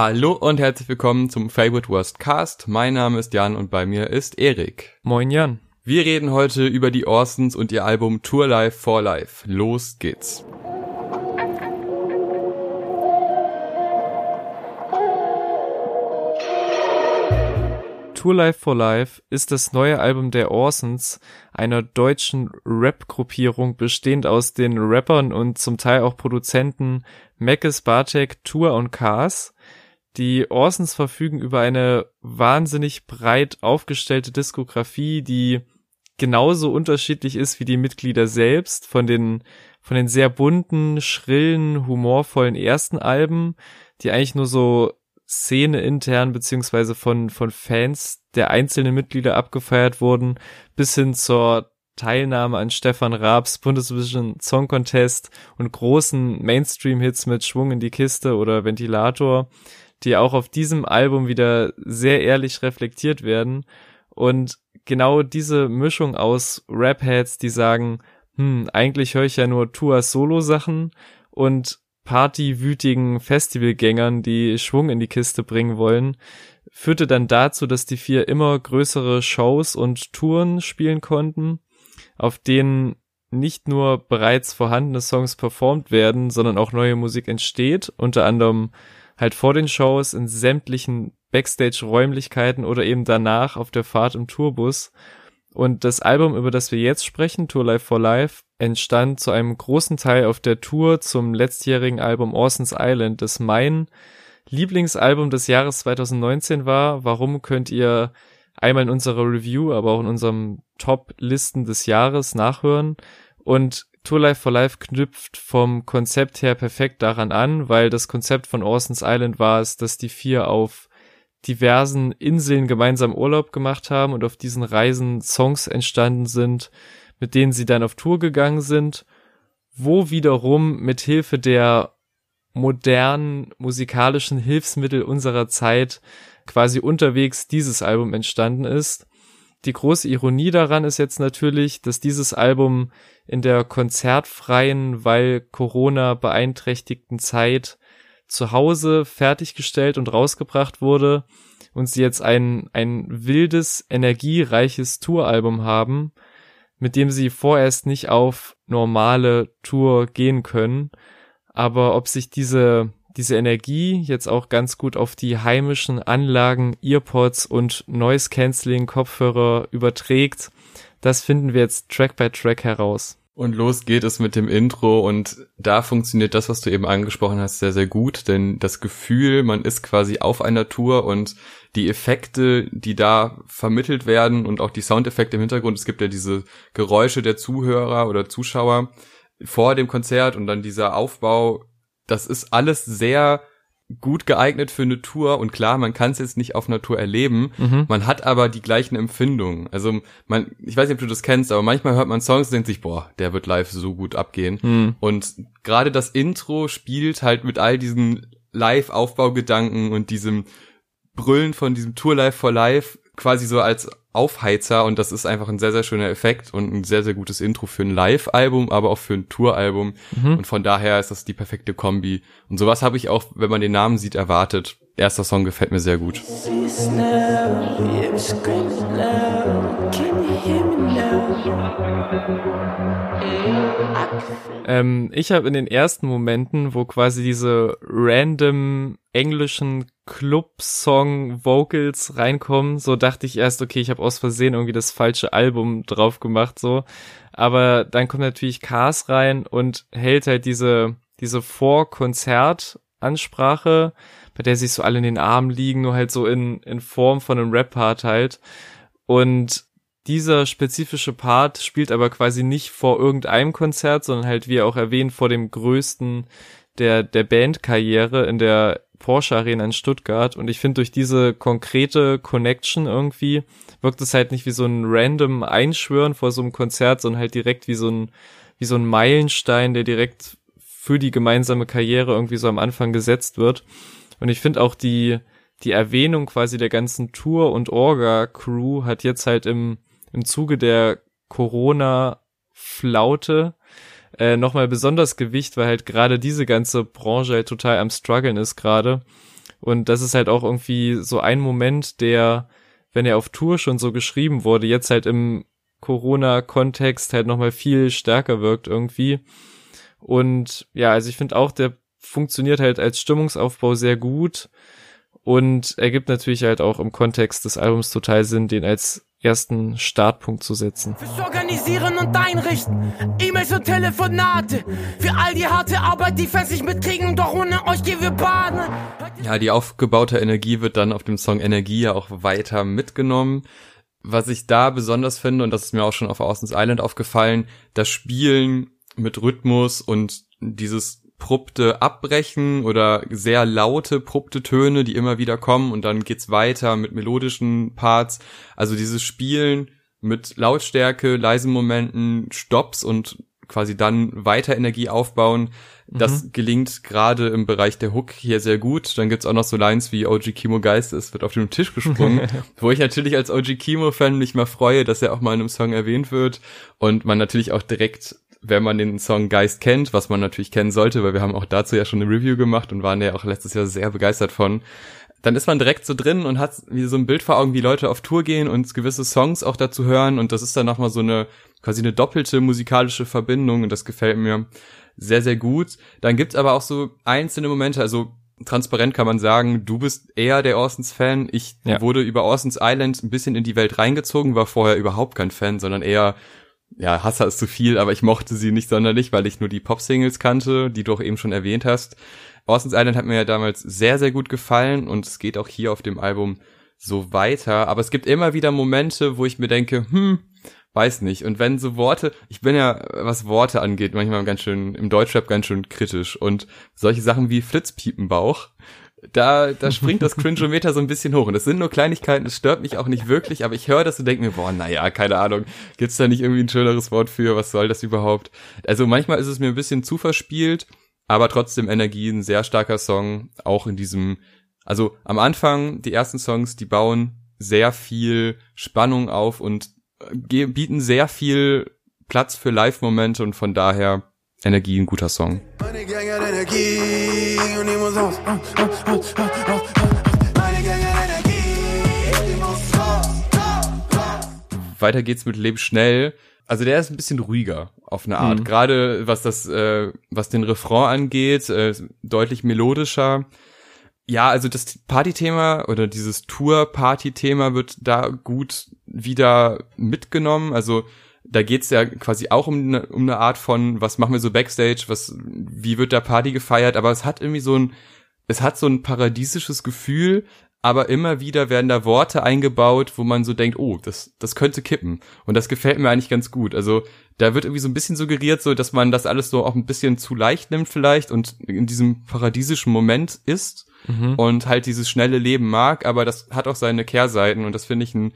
Hallo und herzlich willkommen zum Favorite Worst Cast. Mein Name ist Jan und bei mir ist Erik. Moin Jan. Wir reden heute über die Orsons und ihr Album Tour Life for Life. Los geht's. Tour Life for Life ist das neue Album der Orsons, einer deutschen Rap-Gruppierung bestehend aus den Rappern und zum Teil auch Produzenten Mekes Bartek, Tour und Cars. Die Orsons verfügen über eine wahnsinnig breit aufgestellte Diskografie, die genauso unterschiedlich ist wie die Mitglieder selbst, von den, von den sehr bunten, schrillen, humorvollen ersten Alben, die eigentlich nur so Szene intern beziehungsweise von, von Fans der einzelnen Mitglieder abgefeiert wurden, bis hin zur Teilnahme an Stefan Raabs Bundesvision Song Contest und großen Mainstream-Hits mit Schwung in die Kiste oder Ventilator, die auch auf diesem Album wieder sehr ehrlich reflektiert werden. Und genau diese Mischung aus Rap-Heads, die sagen, hm, eigentlich höre ich ja nur Tuas Solo-Sachen und partywütigen Festivalgängern, die Schwung in die Kiste bringen wollen, führte dann dazu, dass die vier immer größere Shows und Touren spielen konnten, auf denen nicht nur bereits vorhandene Songs performt werden, sondern auch neue Musik entsteht, unter anderem halt vor den Shows in sämtlichen Backstage-Räumlichkeiten oder eben danach auf der Fahrt im Tourbus. Und das Album, über das wir jetzt sprechen, Tour Life for Life, entstand zu einem großen Teil auf der Tour zum letztjährigen Album Orson's Island, das mein Lieblingsalbum des Jahres 2019 war. Warum könnt ihr einmal in unserer Review, aber auch in unserem Top-Listen des Jahres nachhören. Und Tour Life for Life knüpft vom Konzept her perfekt daran an, weil das Konzept von Orson's Island war es, dass die vier auf diversen Inseln gemeinsam Urlaub gemacht haben und auf diesen Reisen Songs entstanden sind, mit denen sie dann auf Tour gegangen sind, wo wiederum mit Hilfe der modernen musikalischen Hilfsmittel unserer Zeit quasi unterwegs dieses Album entstanden ist. Die große Ironie daran ist jetzt natürlich, dass dieses Album in der konzertfreien, weil Corona beeinträchtigten Zeit zu Hause fertiggestellt und rausgebracht wurde und sie jetzt ein, ein wildes, energiereiches Touralbum haben, mit dem sie vorerst nicht auf normale Tour gehen können. Aber ob sich diese, diese Energie jetzt auch ganz gut auf die heimischen Anlagen, Earpods und Noise Cancelling Kopfhörer überträgt, das finden wir jetzt Track by Track heraus. Und los geht es mit dem Intro und da funktioniert das, was du eben angesprochen hast, sehr, sehr gut, denn das Gefühl, man ist quasi auf einer Tour und die Effekte, die da vermittelt werden und auch die Soundeffekte im Hintergrund, es gibt ja diese Geräusche der Zuhörer oder Zuschauer vor dem Konzert und dann dieser Aufbau, das ist alles sehr gut geeignet für eine Tour und klar, man kann es jetzt nicht auf einer Tour erleben, mhm. man hat aber die gleichen Empfindungen. Also man, ich weiß nicht, ob du das kennst, aber manchmal hört man Songs und denkt sich, boah, der wird live so gut abgehen. Mhm. Und gerade das Intro spielt halt mit all diesen Live-Aufbaugedanken und diesem Brüllen von diesem Tour Live for Live quasi so als Aufheizer und das ist einfach ein sehr, sehr schöner Effekt und ein sehr, sehr gutes Intro für ein Live-Album, aber auch für ein Tour-Album mhm. und von daher ist das die perfekte Kombi und sowas habe ich auch, wenn man den Namen sieht, erwartet. Erster Song gefällt mir sehr gut. Ähm, ich habe in den ersten Momenten, wo quasi diese random englischen Club-Song-Vocals reinkommen, so dachte ich erst, okay, ich habe aus Versehen irgendwie das falsche Album drauf gemacht, so. Aber dann kommt natürlich Cars rein und hält halt diese, diese Vor-Konzert-Ansprache, bei der sich so alle in den Armen liegen, nur halt so in, in Form von einem Rap-Part halt. Und dieser spezifische Part spielt aber quasi nicht vor irgendeinem Konzert, sondern halt, wie auch erwähnt, vor dem größten der, der Bandkarriere in der Porsche Arena in Stuttgart. Und ich finde, durch diese konkrete Connection irgendwie wirkt es halt nicht wie so ein random Einschwören vor so einem Konzert, sondern halt direkt wie so ein, wie so ein Meilenstein, der direkt für die gemeinsame Karriere irgendwie so am Anfang gesetzt wird. Und ich finde auch die, die Erwähnung quasi der ganzen Tour- und Orga-Crew hat jetzt halt im, im Zuge der Corona-Flaute äh, nochmal besonders Gewicht, weil halt gerade diese ganze Branche halt total am struggeln ist gerade. Und das ist halt auch irgendwie so ein Moment, der, wenn er auf Tour schon so geschrieben wurde, jetzt halt im Corona-Kontext halt nochmal viel stärker wirkt irgendwie. Und ja, also ich finde auch, der funktioniert halt als Stimmungsaufbau sehr gut und ergibt natürlich halt auch im Kontext des Albums total Sinn, den als ersten Startpunkt zu setzen. Fürs Organisieren und Einrichten, E-Mails und Telefonate, für all die harte Arbeit, die nicht mitkriegen, doch ohne euch gehen wir baden. Ja, die aufgebaute Energie wird dann auf dem Song Energie ja auch weiter mitgenommen. Was ich da besonders finde, und das ist mir auch schon auf Austin's Island aufgefallen, das Spielen mit Rhythmus und dieses prupte Abbrechen oder sehr laute prupte Töne, die immer wieder kommen und dann geht's weiter mit melodischen Parts. Also dieses Spielen mit Lautstärke, leisen Momenten, Stops und quasi dann weiter Energie aufbauen. Das mhm. gelingt gerade im Bereich der Hook hier sehr gut. Dann gibt's auch noch so Lines wie OG Kimo Geist, es wird auf den Tisch gesprungen, wo ich natürlich als OG Kimo-Fan mich mal freue, dass er auch mal in einem Song erwähnt wird und man natürlich auch direkt wenn man den Song Geist kennt, was man natürlich kennen sollte, weil wir haben auch dazu ja schon eine Review gemacht und waren ja auch letztes Jahr sehr begeistert von, dann ist man direkt so drin und hat wie so ein Bild vor Augen, wie Leute auf Tour gehen und gewisse Songs auch dazu hören und das ist dann nochmal so eine quasi eine doppelte musikalische Verbindung und das gefällt mir sehr, sehr gut. Dann gibt's aber auch so einzelne Momente, also transparent kann man sagen, du bist eher der Orsons-Fan. Ich ja. wurde über Orsons Island ein bisschen in die Welt reingezogen, war vorher überhaupt kein Fan, sondern eher ja, Hasser ist zu viel, aber ich mochte sie nicht sonderlich, weil ich nur die Pop-Singles kannte, die du auch eben schon erwähnt hast. Orson's Island hat mir ja damals sehr, sehr gut gefallen und es geht auch hier auf dem Album so weiter. Aber es gibt immer wieder Momente, wo ich mir denke, hm, weiß nicht. Und wenn so Worte, ich bin ja, was Worte angeht, manchmal ganz schön, im Deutschrap ganz schön kritisch. Und solche Sachen wie Flitzpiepenbauch da, da springt das Cringeometer so ein bisschen hoch. Und das sind nur Kleinigkeiten, es stört mich auch nicht wirklich, aber ich höre das und denke mir, boah, naja, keine Ahnung, gibt's da nicht irgendwie ein schöneres Wort für, was soll das überhaupt? Also manchmal ist es mir ein bisschen zu verspielt, aber trotzdem Energie, ein sehr starker Song, auch in diesem, also am Anfang, die ersten Songs, die bauen sehr viel Spannung auf und äh, bieten sehr viel Platz für Live-Momente und von daher Energie, ein guter Song. Meine Gang hat Energie und die muss aus. Weiter geht's mit Leb schnell. Also der ist ein bisschen ruhiger auf eine Art. Mhm. Gerade was das, äh, was den Refrain angeht, äh, deutlich melodischer. Ja, also das Partythema oder dieses Tour-Party-Thema wird da gut wieder mitgenommen. Also da geht's ja quasi auch um eine, um eine Art von, was machen wir so Backstage, was, wie wird da Party gefeiert, aber es hat irgendwie so ein, es hat so ein paradiesisches Gefühl, aber immer wieder werden da Worte eingebaut, wo man so denkt, oh, das, das könnte kippen. Und das gefällt mir eigentlich ganz gut. Also da wird irgendwie so ein bisschen suggeriert, so dass man das alles so auch ein bisschen zu leicht nimmt vielleicht und in diesem paradiesischen Moment ist mhm. und halt dieses schnelle Leben mag, aber das hat auch seine Kehrseiten und das finde ich ein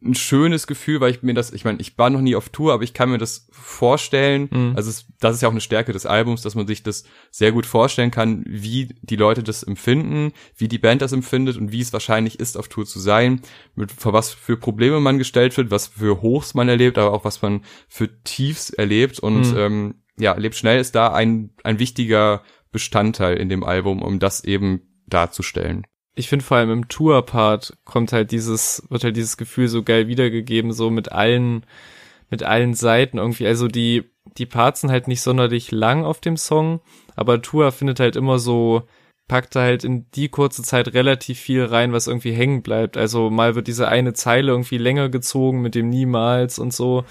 ein schönes Gefühl, weil ich mir das, ich meine, ich war noch nie auf Tour, aber ich kann mir das vorstellen. Mhm. Also es, das ist ja auch eine Stärke des Albums, dass man sich das sehr gut vorstellen kann, wie die Leute das empfinden, wie die Band das empfindet und wie es wahrscheinlich ist, auf Tour zu sein, mit vor was für Probleme man gestellt wird, was für Hochs man erlebt, aber auch was man für Tiefs erlebt. Und mhm. ähm, ja, lebt schnell ist da ein, ein wichtiger Bestandteil in dem Album, um das eben darzustellen ich finde vor allem im Tour-Part kommt halt dieses, wird halt dieses Gefühl so geil wiedergegeben, so mit allen, mit allen Seiten irgendwie. Also die, die Parts sind halt nicht sonderlich lang auf dem Song, aber Tour findet halt immer so, packt halt in die kurze Zeit relativ viel rein, was irgendwie hängen bleibt. Also mal wird diese eine Zeile irgendwie länger gezogen mit dem Niemals und so.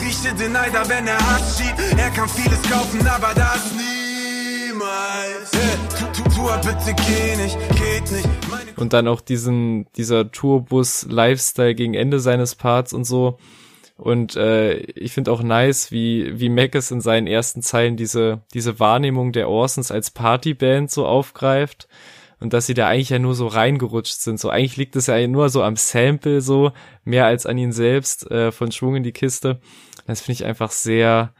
Rieche den Neider, wenn er Hass schiebt. Er kann vieles kaufen, aber das niemals. Tu, bitte geh nicht, geht nicht. Und dann auch diesen, dieser Tourbus-Lifestyle gegen Ende seines Parts und so. Und äh, ich finde auch nice, wie, wie Mac es in seinen ersten Zeilen diese, diese Wahrnehmung der Orsons als Partyband so aufgreift. Und dass sie da eigentlich ja nur so reingerutscht sind. So eigentlich liegt es ja nur so am Sample so, mehr als an ihn selbst, äh, von Schwung in die Kiste. Das finde ich einfach sehr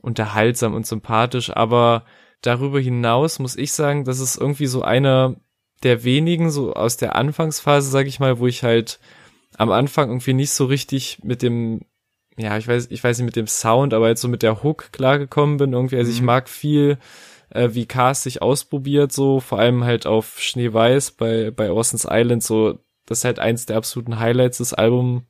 unterhaltsam und sympathisch. Aber darüber hinaus muss ich sagen, das ist irgendwie so einer der wenigen, so aus der Anfangsphase, sag ich mal, wo ich halt am Anfang irgendwie nicht so richtig mit dem, ja, ich weiß, ich weiß nicht mit dem Sound, aber jetzt so mit der Hook klargekommen bin irgendwie. Also mhm. ich mag viel äh, wie Cast sich ausprobiert, so vor allem halt auf Schneeweiß bei, bei Orson's Island, so das ist halt eins der absoluten Highlights des Albums,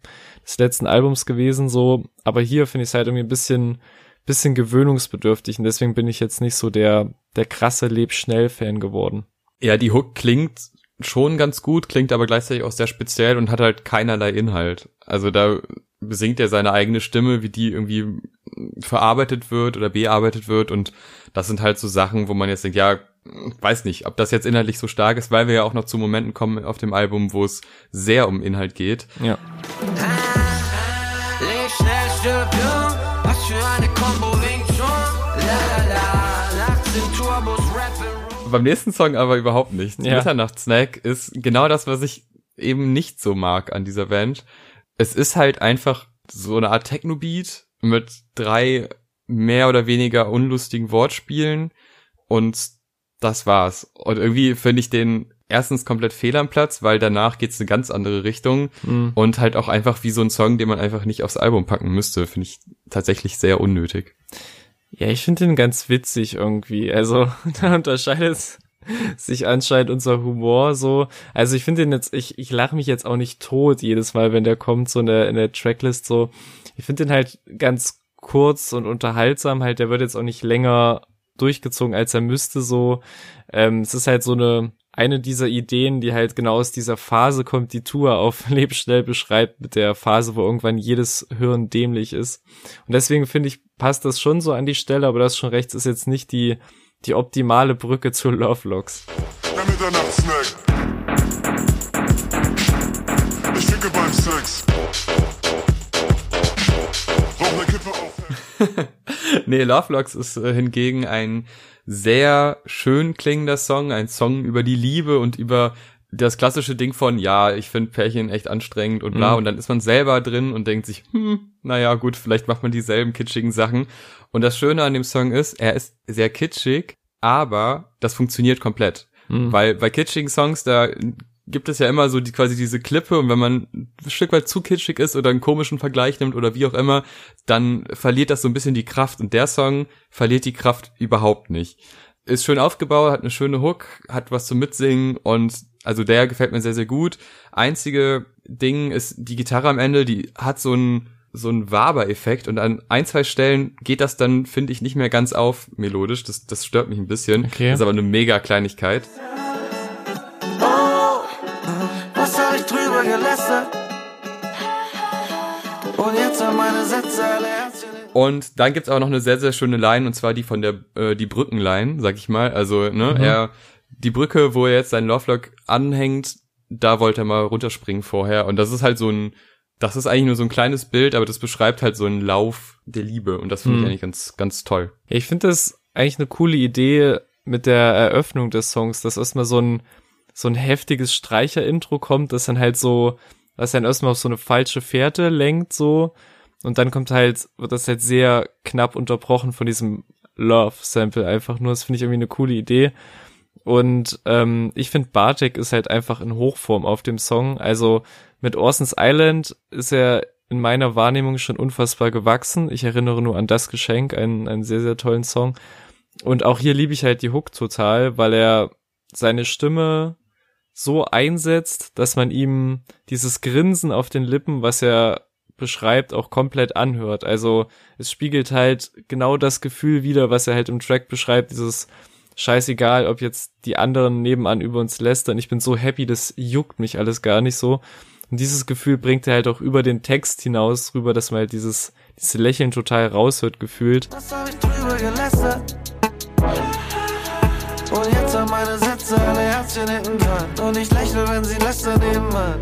des letzten Albums gewesen, so. Aber hier finde ich es halt irgendwie ein bisschen, bisschen gewöhnungsbedürftig und deswegen bin ich jetzt nicht so der, der krasse Leb-Schnell-Fan geworden. Ja, die Hook klingt schon ganz gut, klingt aber gleichzeitig auch sehr speziell und hat halt keinerlei Inhalt. Also da besingt er seine eigene Stimme, wie die irgendwie verarbeitet wird oder bearbeitet wird und das sind halt so Sachen, wo man jetzt denkt, ja, weiß nicht, ob das jetzt inhaltlich so stark ist, weil wir ja auch noch zu Momenten kommen auf dem Album, wo es sehr um Inhalt geht. Ja. Beim nächsten Song aber überhaupt nicht. Ja. Mitternachtssnack ist genau das, was ich eben nicht so mag an dieser Band. Es ist halt einfach so eine Art Techno-Beat mit drei mehr oder weniger unlustigen Wortspielen und das war's. Und irgendwie finde ich den erstens komplett fehl am Platz, weil danach geht's eine ganz andere Richtung Mhm. und halt auch einfach wie so ein Song, den man einfach nicht aufs Album packen müsste, finde ich tatsächlich sehr unnötig. Ja, ich finde den ganz witzig irgendwie. Also, da unterscheidet sich anscheinend unser Humor so. Also ich finde den jetzt, ich, ich lache mich jetzt auch nicht tot jedes Mal, wenn der kommt, so in der, in der Tracklist so. Ich finde den halt ganz kurz und unterhaltsam, halt, der wird jetzt auch nicht länger durchgezogen, als er müsste so. Ähm, es ist halt so eine, eine dieser Ideen, die halt genau aus dieser Phase kommt, die Tour auf Leb schnell beschreibt, mit der Phase, wo irgendwann jedes Hirn dämlich ist. Und deswegen finde ich, passt das schon so an die Stelle, aber das schon rechts ist jetzt nicht die, die optimale Brücke zu Love Locks. Der Mitternachtssnack. Ich ficke beim Sex. Rauch ne Kippe auf. nee, Lovelocks ist äh, hingegen ein sehr schön klingender Song, ein Song über die Liebe und über das klassische Ding von, ja, ich finde Pärchen echt anstrengend und bla, Mhm. und dann ist man selber drin und denkt sich, hm, naja, gut, vielleicht macht man dieselben kitschigen Sachen. Und das Schöne an dem Song ist, er ist sehr kitschig, aber das funktioniert komplett. Mhm. Weil bei kitschigen Songs, da gibt es ja immer so die, quasi diese Klippe und wenn man ein Stück weit zu kitschig ist oder einen komischen Vergleich nimmt oder wie auch immer, dann verliert das so ein bisschen die Kraft und der Song verliert die Kraft überhaupt nicht. Ist schön aufgebaut, hat eine schöne Hook, hat was zum Mitsingen und also der gefällt mir sehr, sehr gut. Einzige Ding ist die Gitarre am Ende, die hat so einen so einen Waber-Effekt und an ein, zwei Stellen geht das dann, finde ich, nicht mehr ganz auf melodisch. Das, das stört mich ein bisschen. Okay. Das ist aber eine mega Kleinigkeit. Oh, Und dann gibt's auch noch eine sehr, sehr schöne Line, und zwar die von der, äh, die Brückenline, sag ich mal. Also, ne, Mhm. er, die Brücke, wo er jetzt seinen Lovelock anhängt, da wollte er mal runterspringen vorher. Und das ist halt so ein, das ist eigentlich nur so ein kleines Bild, aber das beschreibt halt so einen Lauf der Liebe. Und das finde Mhm. ich eigentlich ganz, ganz toll. Ja, ich finde das eigentlich eine coole Idee mit der Eröffnung des Songs, dass erstmal so ein, so ein heftiges Streicher-Intro kommt, das dann halt so, was dann erstmal auf so eine falsche Fährte lenkt, so. Und dann kommt halt, wird das halt sehr knapp unterbrochen von diesem Love-Sample einfach nur. Das finde ich irgendwie eine coole Idee. Und ähm, ich finde, Bartek ist halt einfach in Hochform auf dem Song. Also mit Orson's Island ist er in meiner Wahrnehmung schon unfassbar gewachsen. Ich erinnere nur an das Geschenk, einen, einen sehr, sehr tollen Song. Und auch hier liebe ich halt die Hook total, weil er seine Stimme so einsetzt, dass man ihm dieses Grinsen auf den Lippen, was er beschreibt, auch komplett anhört. Also es spiegelt halt genau das Gefühl wider, was er halt im Track beschreibt, dieses scheißegal, ob jetzt die anderen nebenan über uns lästern. Ich bin so happy, das juckt mich alles gar nicht so. Und dieses Gefühl bringt er halt auch über den Text hinaus rüber, dass man halt dieses, dieses Lächeln total raushört gefühlt. Was hab ich drüber gelästert? Und jetzt sind meine Sätze alle Herzchen hinten dran. Und ich lächle, wenn sie lästern nebenan.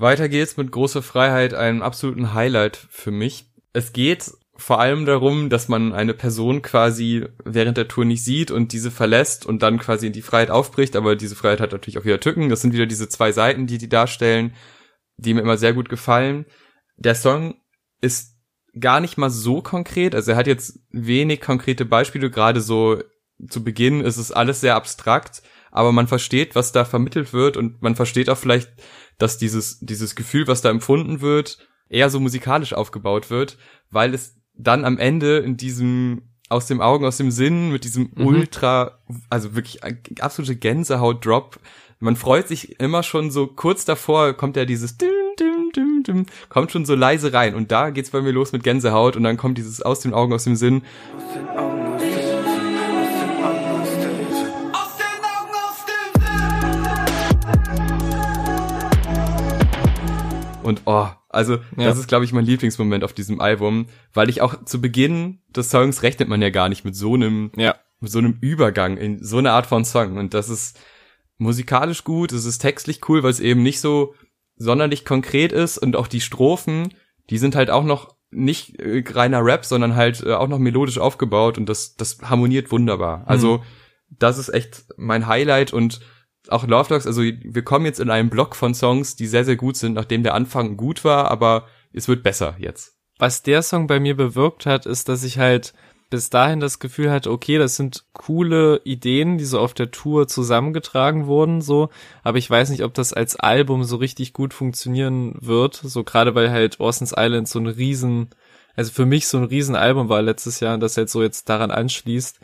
Weiter geht's mit großer Freiheit, einem absoluten Highlight für mich. Es geht vor allem darum, dass man eine Person quasi während der Tour nicht sieht und diese verlässt und dann quasi in die Freiheit aufbricht, aber diese Freiheit hat natürlich auch wieder Tücken. Das sind wieder diese zwei Seiten, die die darstellen, die mir immer sehr gut gefallen. Der Song ist gar nicht mal so konkret, also er hat jetzt wenig konkrete Beispiele, gerade so zu Beginn ist es alles sehr abstrakt, aber man versteht, was da vermittelt wird und man versteht auch vielleicht, dass dieses, dieses Gefühl, was da empfunden wird, eher so musikalisch aufgebaut wird, weil es dann am Ende in diesem aus dem Augen, aus dem Sinn mit diesem Mhm. ultra, also wirklich absolute Gänsehaut-Drop. Man freut sich immer schon so kurz davor, kommt ja dieses dim, dim, dim, dim, kommt schon so leise rein und da geht's bei mir los mit Gänsehaut und dann kommt dieses aus den Augen, aus dem Sinn. Aus Und oh, also Ja. das ist, glaube ich, mein Lieblingsmoment auf diesem Album, weil ich auch zu Beginn des Songs rechnet man ja gar nicht mit so einem, Ja. mit so einem Übergang in so eine Art von Song. Und das ist musikalisch gut, es ist textlich cool, weil es eben nicht so sonderlich konkret ist und auch die Strophen, die sind halt auch noch nicht äh, reiner Rap, sondern halt äh, auch noch melodisch aufgebaut und das, das harmoniert wunderbar. Also das ist echt mein Highlight und auch Love Dogs, also wir kommen jetzt in einen Block von Songs, die sehr, sehr gut sind, nachdem der Anfang gut war, aber es wird besser jetzt. Was der Song bei mir bewirkt hat, ist, dass ich halt bis dahin das Gefühl hatte, okay, das sind coole Ideen, die so auf der Tour zusammengetragen wurden, so, aber ich weiß nicht, ob das als Album so richtig gut funktionieren wird, so gerade weil halt Orson's Island so ein riesen, also für mich so ein riesen Album war letztes Jahr und das halt so jetzt daran anschließt,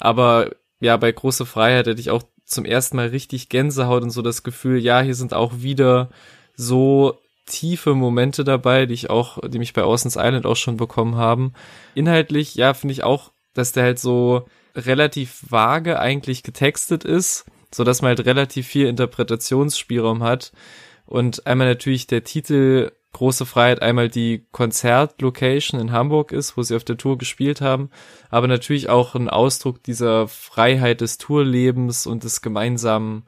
aber ja, bei Große Freiheit hätte ich auch zum ersten Mal richtig Gänsehaut und so das Gefühl, ja, hier sind auch wieder so tiefe Momente dabei, die ich auch, die mich bei Ocean's Island auch schon bekommen haben. Inhaltlich, ja, finde ich auch, dass der halt so relativ vage eigentlich getextet ist, so dass man halt relativ viel Interpretationsspielraum hat. Und einmal natürlich der Titel Große Freiheit, einmal die Konzertlocation in Hamburg ist, wo sie auf der Tour gespielt haben, aber natürlich auch ein Ausdruck dieser Freiheit des Tourlebens und des gemeinsamen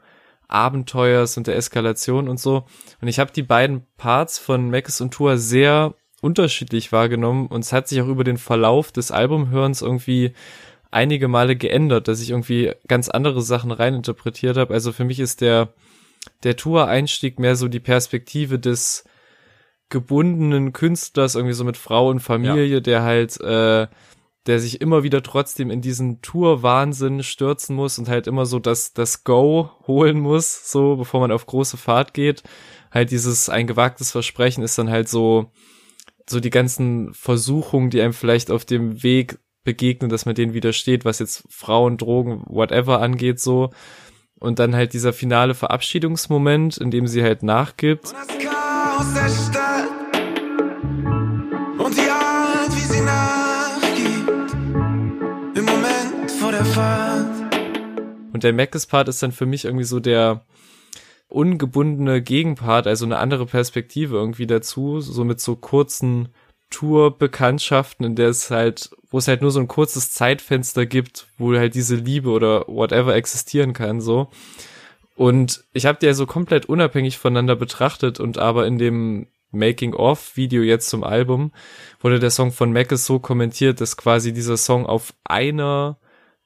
Abenteuers und der Eskalation und so. Und ich habe die beiden Parts von Mackes und Tour sehr unterschiedlich wahrgenommen und es hat sich auch über den Verlauf des Albumhörens irgendwie einige Male geändert, dass ich irgendwie ganz andere Sachen reininterpretiert habe. Also für mich ist der der Tour-Einstieg mehr so die Perspektive des gebundenen Künstlers, irgendwie so mit Frau und Familie, der halt, äh, der sich immer wieder trotzdem in diesen Tour-Wahnsinn stürzen muss und halt immer so das, das Go holen muss, so bevor man auf große Fahrt geht. Halt dieses ein gewagtes Versprechen ist dann halt so, so die ganzen Versuchungen, die einem vielleicht auf dem Weg begegnen, dass man denen widersteht, was jetzt Frauen, Drogen, whatever angeht, so. Und dann halt dieser finale Verabschiedungsmoment, in dem sie halt nachgibt. Das Chaos der Stadt Und der Mackes-Part ist dann für mich irgendwie so der ungebundene Gegenpart, also eine andere Perspektive irgendwie dazu, so mit so kurzen Tour-Bekanntschaften, in der es halt, wo es halt nur so ein kurzes Zeitfenster gibt, wo halt diese Liebe oder whatever existieren kann, so. Und ich habe die ja so komplett unabhängig voneinander betrachtet und aber in dem Making-of-Video jetzt zum Album wurde der Song von Mackes so kommentiert, dass quasi dieser Song auf einer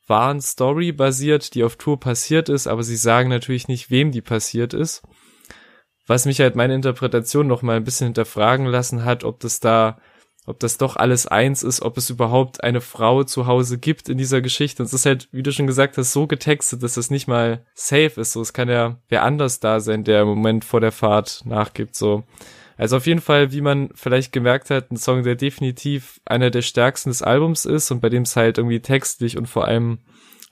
wahren Story basiert, die auf Tour passiert ist, aber sie sagen natürlich nicht, wem die passiert ist. Was mich halt meine Interpretation noch mal ein bisschen hinterfragen lassen hat, ob das da, ob das doch alles eins ist, ob es überhaupt eine Frau zu Hause gibt in dieser Geschichte. Und es ist halt, wie du schon gesagt hast, so getextet, dass das nicht mal safe ist. So, es kann ja wer anders da sein, der im Moment vor der Fahrt nachgibt, so. Also auf jeden Fall, wie man vielleicht gemerkt hat, ein Song, der definitiv einer der stärksten des Albums ist und bei dem es halt irgendwie textlich und vor allem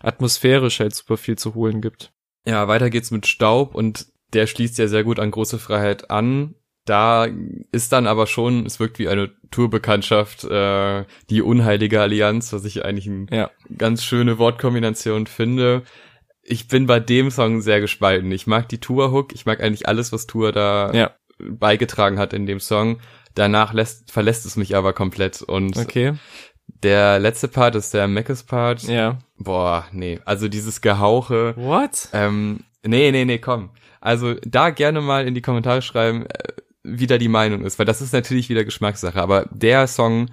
atmosphärisch halt super viel zu holen gibt. Ja, weiter geht's mit Staub und der schließt ja sehr gut an große Freiheit an. Da ist dann aber schon, es wirkt wie eine Tourbekanntschaft, äh, die unheilige Allianz, was ich eigentlich eine Ja. ganz schöne Wortkombination finde. Ich bin bei dem Song sehr gespalten. Ich mag die Tour-Hook, ich mag eigentlich alles, was Tour da Ja. Beigetragen hat in dem Song. Danach lässt, verlässt es mich aber komplett. Und Okay. der letzte Part ist der Meckes-Part. Ja. Boah, nee. Also dieses Gehauche. What? Ähm, nee, nee, nee, komm. Also da gerne mal in die Kommentare schreiben, äh, wie da die Meinung ist, weil das ist natürlich wieder Geschmackssache. Aber der Song,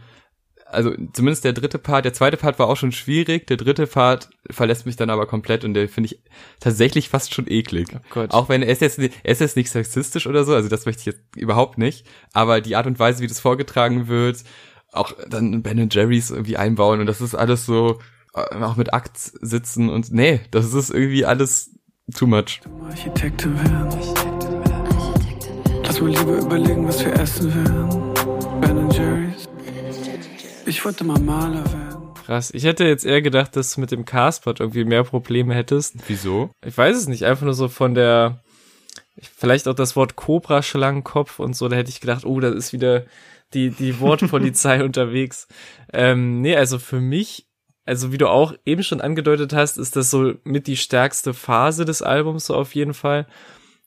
also zumindest der dritte Part, der zweite Part war auch schon schwierig, der dritte Part verlässt mich dann aber komplett und der finde ich tatsächlich fast schon eklig. Oh Gott. Auch wenn er ist jetzt, er ist jetzt nicht sexistisch oder so, also das möchte ich jetzt überhaupt nicht. Aber die Art und Weise, wie das vorgetragen wird, auch dann Ben Jerry's irgendwie einbauen und das ist alles so, äh, auch mit Akt sitzen und nee, das ist irgendwie alles too much. Architektin werden. Lass mal lieber überlegen, was wir essen werden. Ben Jerry's. Ich wollte mal Maler werden. Krass. Ich hätte jetzt eher gedacht, dass du mit dem Castpot irgendwie mehr Probleme hättest. Wieso? Ich weiß es nicht, einfach nur so von der, vielleicht auch das Wort Cobra-Schlangenkopf und so, da hätte ich gedacht, oh, das ist wieder die, die Wortpolizei unterwegs. Ähm, nee, also für mich, also wie du auch eben schon angedeutet hast, ist das so mit die stärkste Phase des Albums so auf jeden Fall.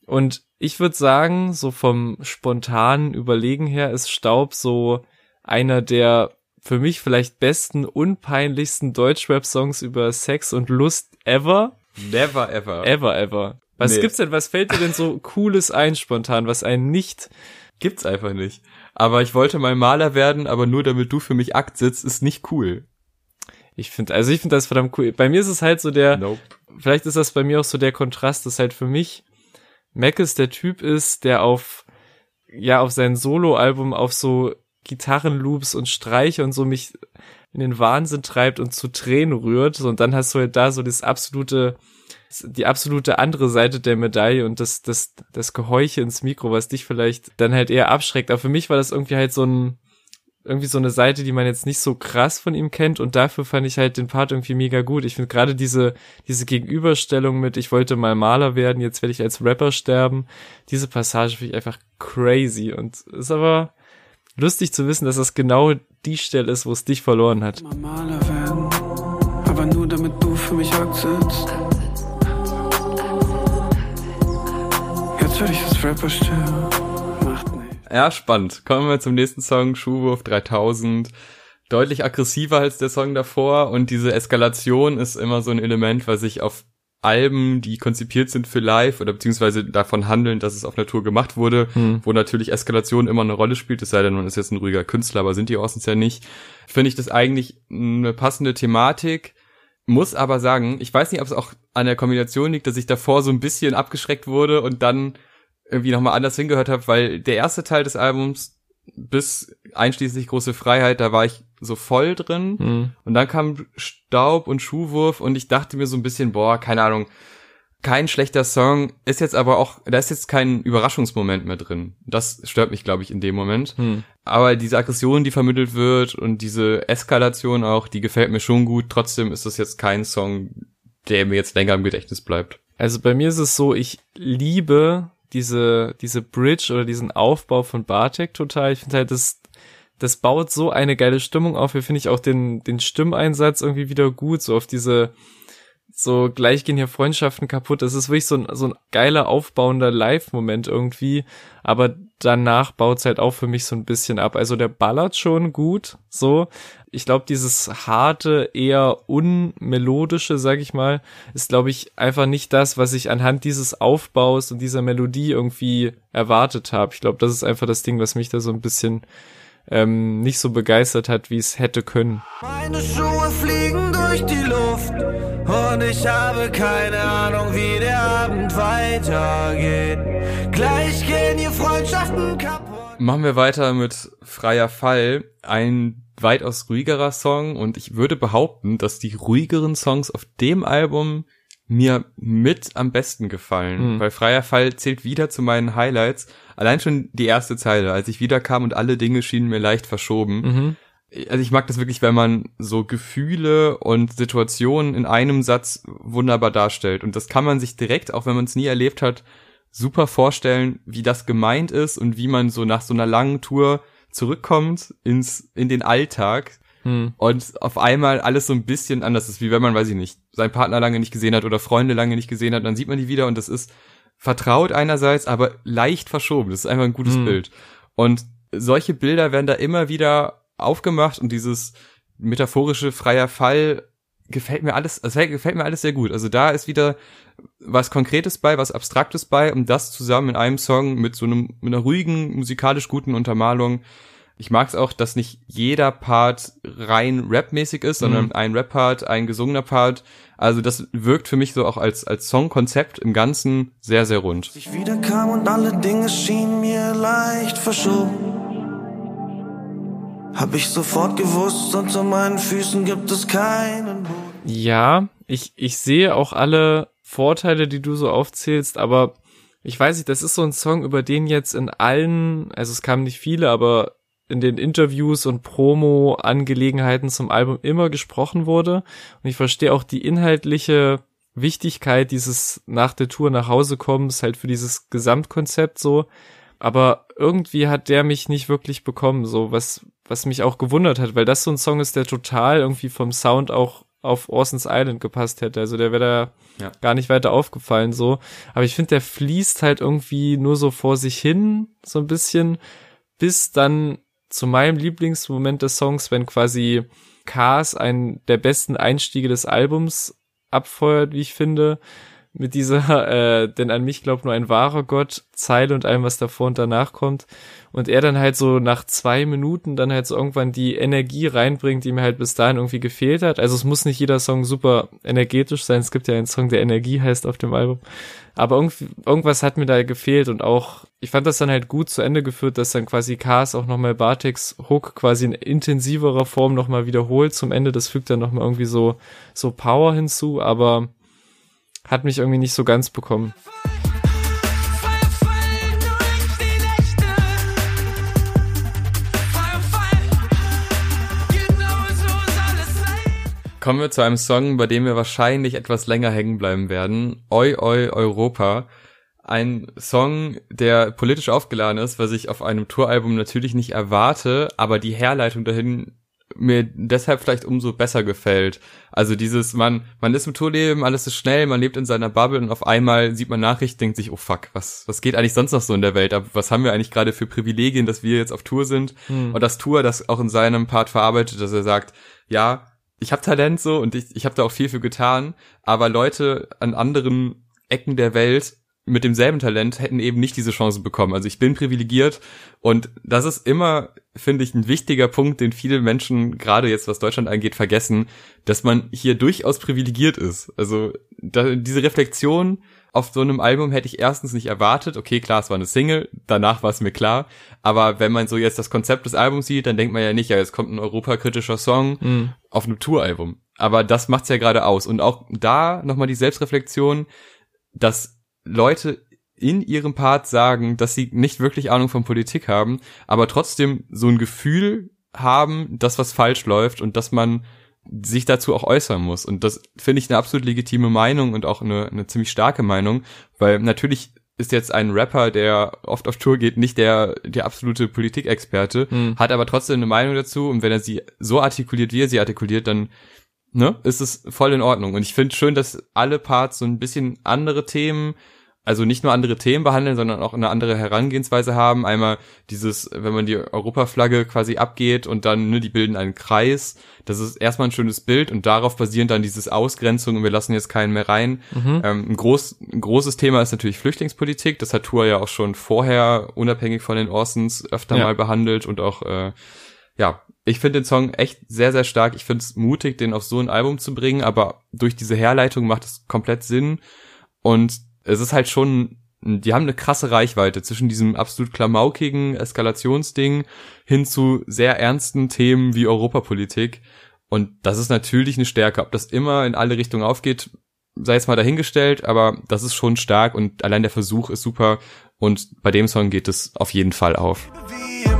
Und ich würde sagen, so vom spontanen Überlegen her ist Staub so einer der für mich vielleicht besten, unpeinlichsten Deutschrap-Songs über Sex und Lust ever. Never ever. Ever, ever. Was Nee. gibt's denn, was fällt dir denn so Cooles ein spontan, was einen nicht, Gibt's einfach nicht. Aber ich wollte mal Maler werden, aber nur damit du für mich Akt sitzt, ist nicht cool. ich finde, also ich finde das verdammt cool. Bei mir ist es halt so der, Nope. vielleicht ist das bei mir auch so der Kontrast, dass halt für mich Mackes der Typ ist, der auf, ja, auf sein Soloalbum auf so Gitarrenloops und Streiche und so mich in den Wahnsinn treibt und zu Tränen rührt. So, Und dann hast du halt da so das absolute, die absolute andere Seite der Medaille und das, das, das Geheuche ins Mikro, was dich vielleicht dann halt eher abschreckt. Aber für mich war das irgendwie halt so ein, irgendwie so eine Seite, die man jetzt nicht so krass von ihm kennt und dafür fand ich halt den Part irgendwie mega gut. Ich finde gerade diese, diese Gegenüberstellung mit, ich wollte mal Maler werden, jetzt werde ich als Rapper sterben, diese Passage finde ich einfach crazy und ist aber lustig zu wissen, dass das genau die Stelle ist, wo es dich verloren hat. Mal Maler werden, aber nur damit du für mich sitzt. Jetzt werde ich als Rapper. Macht nicht. Ja, spannend. Kommen wir zum nächsten Song, Schuhwurf 3000. Deutlich aggressiver als der Song davor und diese Eskalation ist immer so ein Element, was ich auf Alben, die konzipiert sind für live oder beziehungsweise davon handeln, dass es auf einer Tour gemacht wurde, wo natürlich Eskalation immer eine Rolle spielt, es sei denn, man ist jetzt ein ruhiger Künstler, aber sind die Orsons ja nicht, finde ich das eigentlich eine passende Thematik. Muss aber sagen, ich weiß nicht, ob es auch an der Kombination liegt, dass ich davor so ein bisschen abgeschreckt wurde und dann irgendwie nochmal anders hingehört habe, weil der erste Teil des Albums bis einschließlich große Freiheit, da war ich so voll drin Hm. und dann kam Staub und Schuhwurf und ich dachte mir so ein bisschen, boah, keine Ahnung, kein schlechter Song, ist jetzt aber auch, da ist jetzt kein Überraschungsmoment mehr drin. Das stört mich, glaube ich, in dem Moment. Hm. Aber diese Aggression, die vermittelt wird und diese Eskalation auch, die gefällt mir schon gut. Trotzdem ist das jetzt kein Song, der mir jetzt länger im Gedächtnis bleibt. Also bei mir ist es so, ich liebe diese, diese Bridge oder diesen Aufbau von Bartek total. Ich finde halt, das, das baut so eine geile Stimmung auf. Hier finde ich auch den, den Stimmeinsatz irgendwie wieder gut, so auf diese, so gleich gehen hier Freundschaften kaputt. Das ist wirklich so ein, so ein geiler, aufbauender Live-Moment irgendwie. Aber danach baut's halt auch für mich so ein bisschen ab. Also der ballert schon gut, so. Ich glaube, dieses harte, eher unmelodische, sag ich mal, ist, glaube ich, einfach nicht das, was ich anhand dieses Aufbaus und dieser Melodie irgendwie erwartet habe. Ich glaube, das ist einfach das Ding, was mich da so ein bisschen ähm, nicht so begeistert hat, wie es hätte können. Meine Schuhe fliegen durch die Luft und ich habe keine Ahnung, wie der Abend weitergeht. Gleich gehen hier Freundschaften kaputt. Machen wir weiter mit Freier Fall. Ein weitaus ruhigerer Song und ich würde behaupten, dass die ruhigeren Songs auf dem Album mir mit am besten gefallen, Mhm. weil Freier Fall zählt wieder zu meinen Highlights. Allein schon die erste Zeile, als ich wiederkam und alle Dinge schienen mir leicht verschoben. Mhm. Also ich mag das wirklich, wenn man so Gefühle und Situationen in einem Satz wunderbar darstellt. Und das kann man sich direkt, auch wenn man es nie erlebt hat, super vorstellen, wie das gemeint ist und wie man so nach so einer langen Tour zurückkommt ins, in den Alltag Hm. und auf einmal alles so ein bisschen anders ist, wie wenn man, weiß ich nicht, seinen Partner lange nicht gesehen hat oder Freunde lange nicht gesehen hat, dann sieht man die wieder und das ist vertraut einerseits, aber leicht verschoben. Das ist einfach ein gutes Hm. Bild. Und solche Bilder werden da immer wieder aufgemacht und dieses metaphorische freier Fall gefällt mir alles, also gefällt mir alles sehr gut. Also da ist wieder was Konkretes bei, was Abstraktes bei und das zusammen in einem Song mit so einem, mit einer ruhigen, musikalisch guten Untermalung. Ich mag es auch, dass nicht jeder Part rein rapmäßig ist, sondern Mhm. ein Rap-Part, ein gesungener Part. Also das wirkt für mich so auch als, als Songkonzept im Ganzen sehr, sehr rund. Ich wiederkam und alle Dinge schienen mir leicht verschoben. Hab ich sofort gewusst, unter meinen Füßen gibt es keinen Boden. Ja, ich, ich sehe auch alle Vorteile, die du so aufzählst, aber ich weiß nicht, das ist so ein Song, über den jetzt in allen, also es kamen nicht viele, aber in den Interviews und Promo-Angelegenheiten zum Album immer gesprochen wurde. Und ich verstehe auch die inhaltliche Wichtigkeit dieses nach der Tour nach Hause kommens halt für dieses Gesamtkonzept so. Aber irgendwie hat der mich nicht wirklich bekommen, so was, was mich auch gewundert hat, weil das so ein Song ist, der total irgendwie vom Sound auch auf Orson's Island gepasst hätte. Also der wäre da ja. gar nicht weiter aufgefallen so. Aber ich finde, der fließt halt irgendwie nur so vor sich hin, so ein bisschen, bis dann zu meinem Lieblingsmoment des Songs, wenn quasi Cars einen der besten Einstiege des Albums abfeuert, wie ich finde, mit dieser, äh, denn an mich glaubt nur ein wahrer Gott, Zeile und allem, was davor und danach kommt. Und er dann halt so nach zwei Minuten dann halt so irgendwann die Energie reinbringt, die mir halt bis dahin irgendwie gefehlt hat. Also es muss nicht jeder Song super energetisch sein. Es gibt ja einen Song, der Energie heißt auf dem Album. Aber irgendwie, irgendwas hat mir da gefehlt und auch, ich fand das dann halt gut zu Ende geführt, dass dann quasi Cars auch nochmal Bartex Hook quasi in intensiverer Form nochmal wiederholt zum Ende. Das fügt dann nochmal irgendwie so, so Power hinzu, aber hat mich irgendwie nicht so ganz bekommen. Kommen wir zu einem Song, bei dem wir wahrscheinlich etwas länger hängen bleiben werden. Oi Oi Europa. Ein Song, der politisch aufgeladen ist, was ich auf einem Touralbum natürlich nicht erwarte, aber die Herleitung dahin mir deshalb vielleicht umso besser gefällt. Also dieses, man, man ist im Tourleben, alles ist schnell, man lebt in seiner Bubble und auf einmal sieht man Nachrichten, denkt sich, oh fuck, was, was geht eigentlich sonst noch so in der Welt? Aber was haben wir eigentlich gerade für Privilegien, dass wir jetzt auf Tour sind? Hm. Und das Tour, das auch in seinem Part verarbeitet, dass er sagt, ja, ich habe Talent so und ich, ich habe da auch viel für getan, aber Leute an anderen Ecken der Welt mit demselben Talent hätten eben nicht diese Chance bekommen. Also ich bin privilegiert und das ist immer, finde ich, ein wichtiger Punkt, den viele Menschen, gerade jetzt was Deutschland angeht, vergessen, dass man hier durchaus privilegiert ist. Also da, diese Reflexion auf so einem Album hätte ich erstens nicht erwartet. Okay, klar, es war eine Single, danach war es mir klar. Aber wenn man so jetzt das Konzept des Albums sieht, dann denkt man ja nicht, ja, jetzt kommt ein europakritischer Song mhm. auf einem Touralbum. Aber das macht's ja gerade aus. Und auch da nochmal die Selbstreflexion, dass Leute in ihrem Part sagen, dass sie nicht wirklich Ahnung von Politik haben, aber trotzdem so ein Gefühl haben, dass was falsch läuft und dass man sich dazu auch äußern muss. Und das finde ich eine absolut legitime Meinung und auch eine, eine ziemlich starke Meinung, weil natürlich ist jetzt ein Rapper, der oft auf Tour geht, nicht der, der absolute Politikexperte, hm. hat aber trotzdem eine Meinung dazu und wenn er sie so artikuliert, wie er sie artikuliert, dann ne, ist es voll in Ordnung. Und ich finde schön, dass alle Parts so ein bisschen andere Themen also nicht nur andere Themen behandeln, sondern auch eine andere Herangehensweise haben. Einmal dieses, wenn man die Europaflagge quasi abgeht und dann, ne, die bilden einen Kreis. Das ist erstmal ein schönes Bild und darauf basierend dann dieses Ausgrenzung und wir lassen jetzt keinen mehr rein. Mhm. Ähm, ein, groß, ein großes Thema ist natürlich Flüchtlingspolitik. Das hat Tour ja auch schon vorher, unabhängig von den Orsons, öfter ja. mal behandelt und auch, äh, ja, ich finde den Song echt sehr, sehr stark. Ich finde es mutig, den auf so ein Album zu bringen, aber durch diese Herleitung macht es komplett Sinn. Und es ist halt schon, die haben eine krasse Reichweite zwischen diesem absolut klamaukigen Eskalationsding hin zu sehr ernsten Themen wie Europapolitik. Und das ist natürlich eine Stärke. Ob das immer in alle Richtungen aufgeht, sei jetzt mal dahingestellt, aber das ist schon stark und allein der Versuch ist super. Und bei dem Song geht es auf jeden Fall auf. Wie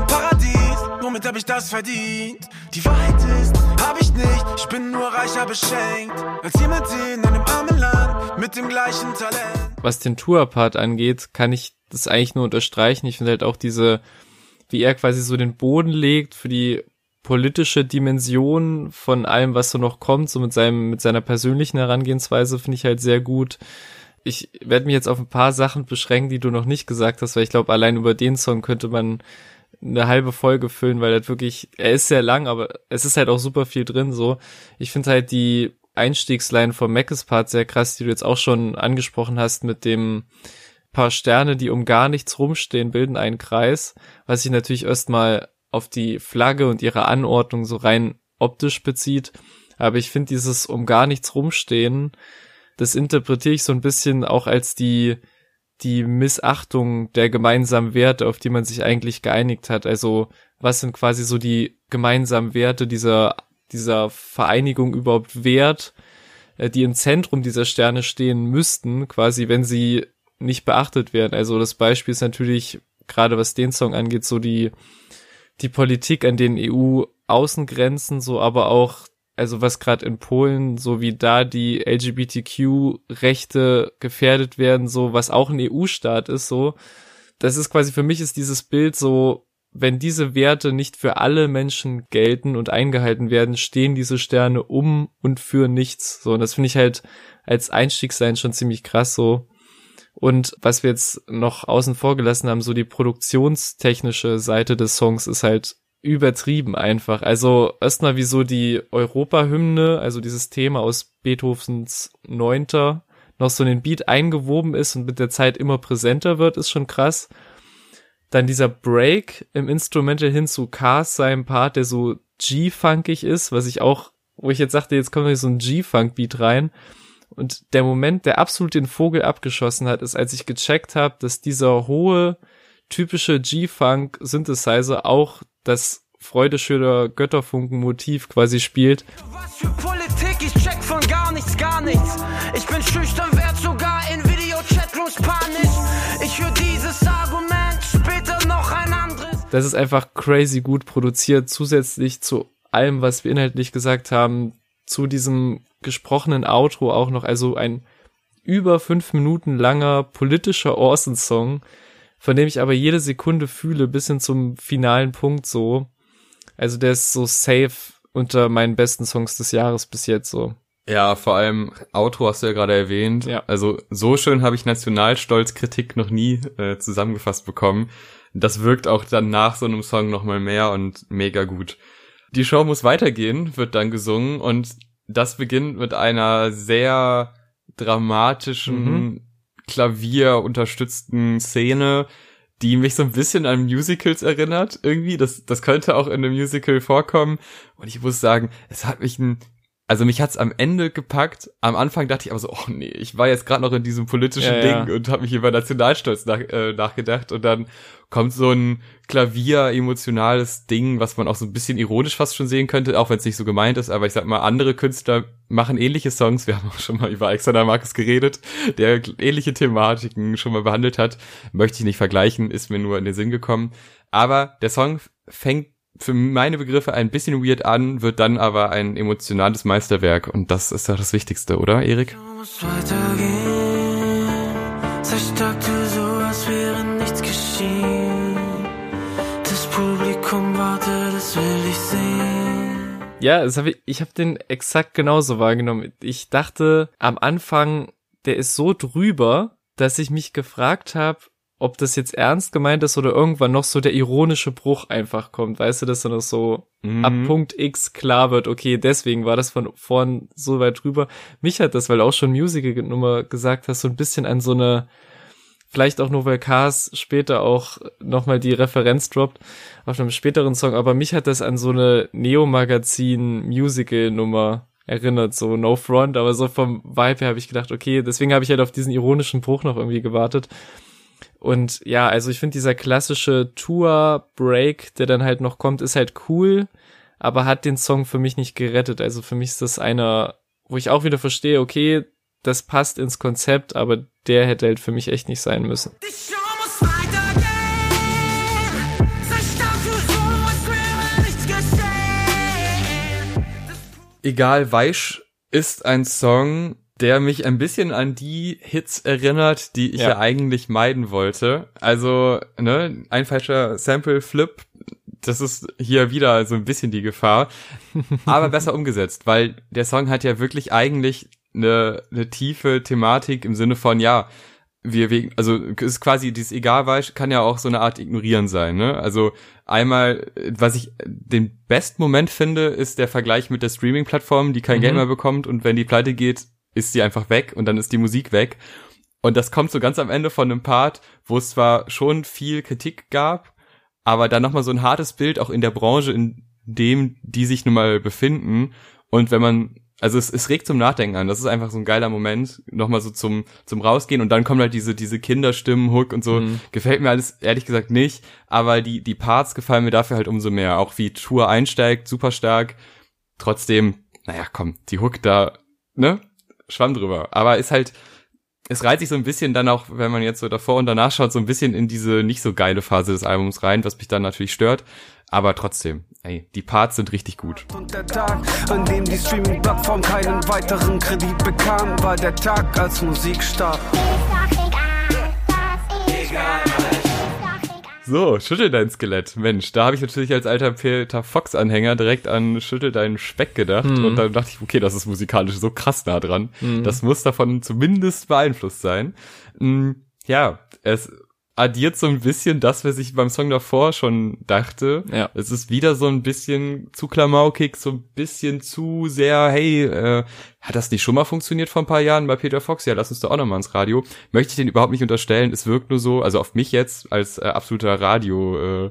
womit hab ich das verdient? Die Wahrheit ist, hab ich nicht, ich bin nur reicher beschenkt, als jemand in einem armen Land mit dem gleichen Talent was den Tour-Part angeht, kann ich das eigentlich nur unterstreichen. Ich finde halt auch diese, wie er quasi so den Boden legt für die politische Dimension von allem, was so noch kommt, so mit seinem, mit seiner persönlichen Herangehensweise, finde ich halt sehr gut. Ich werde mich jetzt auf ein paar Sachen beschränken, die du noch nicht gesagt hast, weil ich glaube, allein über den Song könnte man eine halbe Folge füllen, weil er wirklich, er ist sehr lang, aber es ist halt auch super viel drin, so. Ich finde halt die Einstiegsline vom Mackes Part sehr krass, die du jetzt auch schon angesprochen hast mit dem paar Sterne, die um gar nichts rumstehen, bilden einen Kreis, was sich natürlich erstmal auf die Flagge und ihre Anordnung so rein optisch bezieht. Aber ich finde dieses um gar nichts rumstehen, das interpretiere ich so ein bisschen auch als die, die Missachtung der gemeinsamen Werte, auf die man sich eigentlich geeinigt hat. Also was sind quasi so die gemeinsamen Werte dieser dieser Vereinigung überhaupt wert, äh, die im Zentrum dieser Sterne stehen müssten, quasi, wenn sie nicht beachtet werden. Also das Beispiel ist natürlich, gerade was den Song angeht, so die die Politik an den EU-Außengrenzen, so aber auch, also was gerade in Polen, so wie da die LGBTQ-Rechte gefährdet werden, so was auch ein EU-Staat ist, so. Das ist quasi für mich ist dieses Bild so, wenn diese Werte nicht für alle Menschen gelten und eingehalten werden, stehen diese Sterne um und für nichts. So, und das finde ich halt als Einstiegssein schon ziemlich krass so. Und was wir jetzt noch außen vor gelassen haben, so die produktionstechnische Seite des Songs ist halt übertrieben einfach. Also erstmal wie so die Europa-Hymne, also dieses Thema aus Beethovens Neunter, noch so in den Beat eingewoben ist und mit der Zeit immer präsenter wird, ist schon krass. Dann dieser Break im Instrumental hin zu Cars seinem Part, der so G-funkig ist, was ich auch, wo ich jetzt sagte, jetzt kommt noch so ein G-Funk-Beat rein. Und der Moment, der absolut den Vogel abgeschossen hat, ist, als ich gecheckt habe, dass dieser hohe, typische G-Funk-Synthesizer auch das Freudeschöner Götterfunken-Motiv quasi spielt. Was für Politik, ich check von gar nichts, gar nichts. Ich bin schüchtern, werd sogar in Video-Chatrooms panisch. Ich höre dieses Argument, später noch ein anderes. Das ist einfach crazy gut produziert, zusätzlich zu allem, was wir inhaltlich gesagt haben, zu diesem gesprochenen Outro auch noch, also ein über fünf Minuten langer politischer Orson-Song, von dem ich aber jede Sekunde fühle, bis hin zum finalen Punkt so. Also der ist so safe unter meinen besten Songs des Jahres bis jetzt so. Ja, vor allem Auto hast du ja gerade erwähnt. Ja. Also so schön habe ich Nationalstolz-Kritik noch nie äh, zusammengefasst bekommen. Das wirkt auch dann nach so einem Song nochmal mehr und mega gut. Die Show muss weitergehen, wird dann gesungen und das beginnt mit einer sehr dramatischen, Mhm. Klavier unterstützten Szene, die mich so ein bisschen an Musicals erinnert, irgendwie. Das, das könnte auch in einem Musical vorkommen. Und ich muss sagen, es hat mich ein, also mich hat's am Ende gepackt. Am Anfang dachte ich aber so, oh nee, ich war jetzt gerade noch in diesem politischen Ja, ja. Ding und habe mich über Nationalstolz nach, äh, nachgedacht. Und dann kommt so ein Klavier-emotionales Ding, was man auch so ein bisschen ironisch fast schon sehen könnte, auch wenn es nicht so gemeint ist. Aber ich sag mal, andere Künstler machen ähnliche Songs. Wir haben auch schon mal über Alexander Markus geredet, der ähnliche Thematiken schon mal behandelt hat. Möchte ich nicht vergleichen, ist mir nur in den Sinn gekommen. Aber der Song fängt für meine Begriffe ein bisschen weird an, wird dann aber ein emotionales Meisterwerk. Und das ist doch das Wichtigste, oder, Erik? Du musst weitergehen. Sei stark, tu so, als wäre nichts geschehen. Das Publikum wartet, das will ich sehen. Ja, das hab ich, ich habe den exakt genauso wahrgenommen. Ich dachte am Anfang, der ist so drüber, dass ich mich gefragt habe, ob das jetzt ernst gemeint ist oder irgendwann noch so der ironische Bruch einfach kommt. Weißt du, dass dann noch so ab Mhm. Punkt X klar wird, okay, deswegen war das von vorn so weit drüber. Mich hat das, weil du auch schon Musical-Nummer gesagt hast, so ein bisschen an so eine, vielleicht auch nur weil Cars später auch nochmal die Referenz droppt auf einem späteren Song, aber mich hat das an so eine Neo-Magazin-Musical-Nummer erinnert, so No Front, aber so vom Vibe her habe ich gedacht, okay, deswegen habe ich halt auf diesen ironischen Bruch noch irgendwie gewartet. Und ja, also ich finde dieser klassische Tour-Break, der dann halt noch kommt, ist halt cool, aber hat den Song für mich nicht gerettet. Also für mich ist das einer, wo ich auch wieder verstehe, okay, das passt ins Konzept, aber der hätte halt für mich echt nicht sein müssen. Egal, Weisch ist ein Song, der mich ein bisschen an die Hits erinnert, die ich ja, Ja. eigentlich meiden wollte. Also, ne, ein falscher Sample-Flip, das ist hier wieder so ein bisschen die Gefahr, aber besser umgesetzt, weil der Song hat ja wirklich eigentlich eine, eine tiefe Thematik im Sinne von, ja, wir wegen, also ist quasi dieses Egalweisch kann ja auch so eine Art Ignorieren sein, ne? Also einmal, was ich den besten Moment finde, ist der Vergleich mit der Streaming-Plattform, die kein Mhm. Geld mehr bekommt und wenn die pleite geht, ist sie einfach weg und dann ist die Musik weg. Und das kommt so ganz am Ende von einem Part, wo es zwar schon viel Kritik gab, aber dann nochmal so ein hartes Bild auch in der Branche, in dem die sich nun mal befinden. Und wenn man, also es, es regt zum Nachdenken an. Das ist einfach so ein geiler Moment, nochmal so zum, zum Rausgehen. Und dann kommen halt diese, diese Kinderstimmen, Hook und so. Mhm. Gefällt mir alles ehrlich gesagt nicht. Aber die, die Parts gefallen mir dafür halt umso mehr. Auch wie Tour einsteigt, super stark. Trotzdem, naja, komm, die Hook da, ne? Schwamm drüber. Aber ist halt, es reiht sich so ein bisschen dann auch, wenn man jetzt so davor und danach schaut, so ein bisschen in diese nicht so geile Phase des Albums rein, was mich dann natürlich stört. Aber trotzdem, ey, die Parts sind richtig gut. Und der Tag, an dem die Streaming-Plattform keinen weiteren Kredit bekam, war der Tag, als Musik starb. So, schüttel dein Skelett. Mensch, da habe ich natürlich als alter Peter Fox-Anhänger direkt an Schüttel deinen Speck gedacht. Mhm. Und dann dachte ich, okay, das ist musikalisch so krass nah dran. Das muss davon zumindest beeinflusst sein. Mm, Ja, es addiert so ein bisschen das, was ich beim Song davor schon dachte. Ja. Es ist wieder so ein bisschen zu klamaukig, so ein bisschen zu sehr, hey, äh, hat das nicht schon mal funktioniert vor ein paar Jahren bei Peter Fox? Ja, lass uns doch auch nochmal ins Radio. Möchte ich den überhaupt nicht unterstellen. Es wirkt nur so, also auf mich jetzt als äh, absoluter Radio, äh,